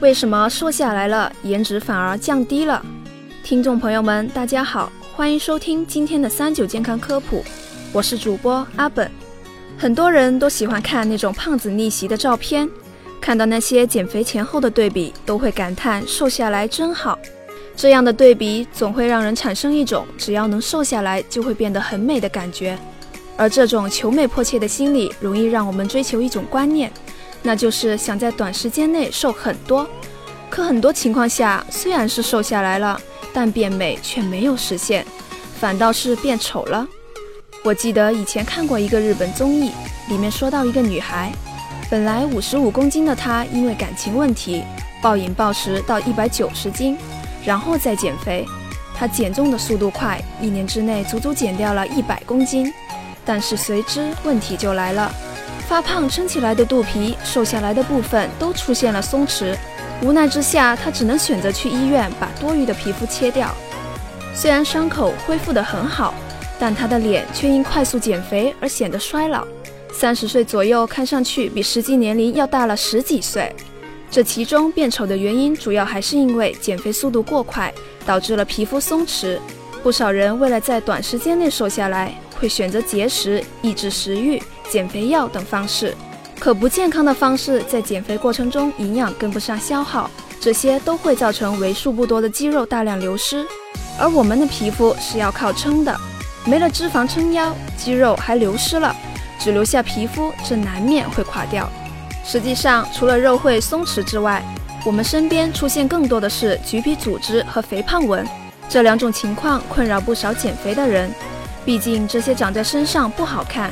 为什么瘦下来了，颜值反而降低了？听众朋友们，大家好，欢迎收听今天的三九健康科普，我是主播阿本。很多人都喜欢看那种胖子逆袭的照片，看到那些减肥前后的对比，都会感叹瘦下来真好。这样的对比总会让人产生一种只要能瘦下来就会变得很美的感觉，而这种求美迫切的心理，容易让我们追求一种观念。那就是想在短时间内瘦很多，可很多情况下虽然是瘦下来了，但变美却没有实现，反倒是变丑了。我记得以前看过一个日本综艺，里面说到一个女孩，本来五十五公斤的她，因为感情问题暴饮暴食到一百九十斤，然后再减肥。她减重的速度快，一年之内足足减掉了一百公斤，但是随之问题就来了。发胖撑起来的肚皮，瘦下来的部分都出现了松弛。无奈之下，她只能选择去医院把多余的皮肤切掉。虽然伤口恢复得很好，但她的脸却因快速减肥而显得衰老。三十岁左右，看上去比实际年龄要大了十几岁。这其中变丑的原因，主要还是因为减肥速度过快，导致了皮肤松弛。不少人为了在短时间内瘦下来，会选择节食、抑制食欲。减肥药等方式，可不健康的方式，在减肥过程中营养跟不上消耗，这些都会造成为数不多的肌肉大量流失。而我们的皮肤是要靠撑的，没了脂肪撑腰，肌肉还流失了，只留下皮肤，这难免会垮掉。实际上，除了肉会松弛之外，我们身边出现更多的是橘皮组织和肥胖纹，这两种情况困扰不少减肥的人。毕竟这些长在身上不好看。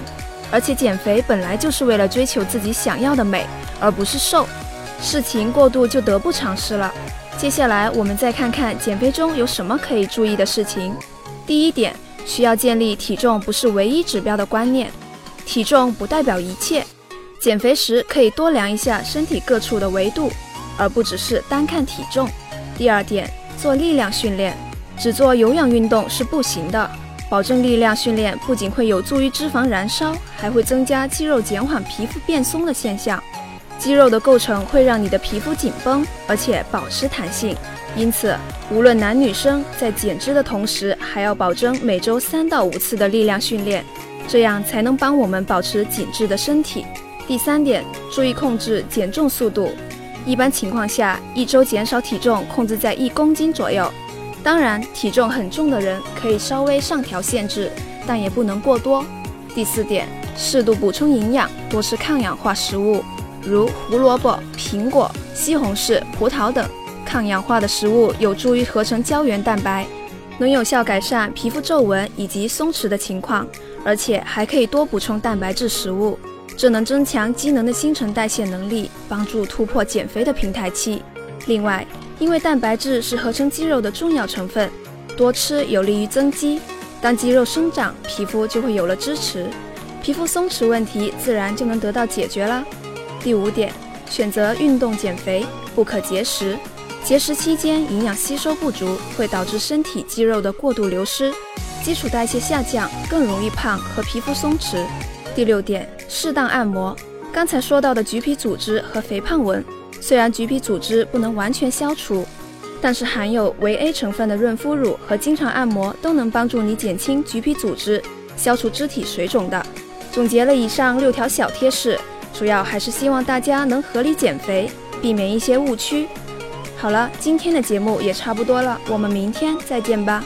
而且减肥本来就是为了追求自己想要的美，而不是瘦。事情过度就得不偿失了。接下来我们再看看减肥中有什么可以注意的事情。第一点，需要建立体重不是唯一指标的观念，体重不代表一切。减肥时可以多量一下身体各处的维度，而不只是单看体重。第二点，做力量训练，只做有氧运动是不行的。保证力量训练不仅会有助于脂肪燃烧，还会增加肌肉减缓皮肤变松的现象。肌肉的构成会让你的皮肤紧绷，而且保持弹性。因此，无论男女生在减脂的同时，还要保证每周三到五次的力量训练，这样才能帮我们保持紧致的身体。第三点，注意控制减重速度。一般情况下，一周减少体重控制在一公斤左右。当然，体重很重的人可以稍微上调限制，但也不能过多。第四点，适度补充营养，多吃抗氧化食物，如胡萝卜、苹果、西红柿、葡萄等。抗氧化的食物有助于合成胶原蛋白，能有效改善皮肤皱纹以及松弛的情况，而且还可以多补充蛋白质食物，这能增强机能的新陈代谢能力，帮助突破减肥的平台期。另外，因为蛋白质是合成肌肉的重要成分，多吃有利于增肌。当肌肉生长，皮肤就会有了支持，皮肤松弛问题自然就能得到解决了。第五点，选择运动减肥，不可节食。节食期间营养吸收不足，会导致身体肌肉的过度流失，基础代谢下降，更容易胖和皮肤松弛。第六点，适当按摩。刚才说到的橘皮组织和肥胖纹。虽然橘皮组织不能完全消除，但是含有维 A 成分的润肤乳和经常按摩都能帮助你减轻橘皮组织、消除肢体水肿的。总结了以上六条小贴士，主要还是希望大家能合理减肥，避免一些误区。好了，今天的节目也差不多了，我们明天再见吧。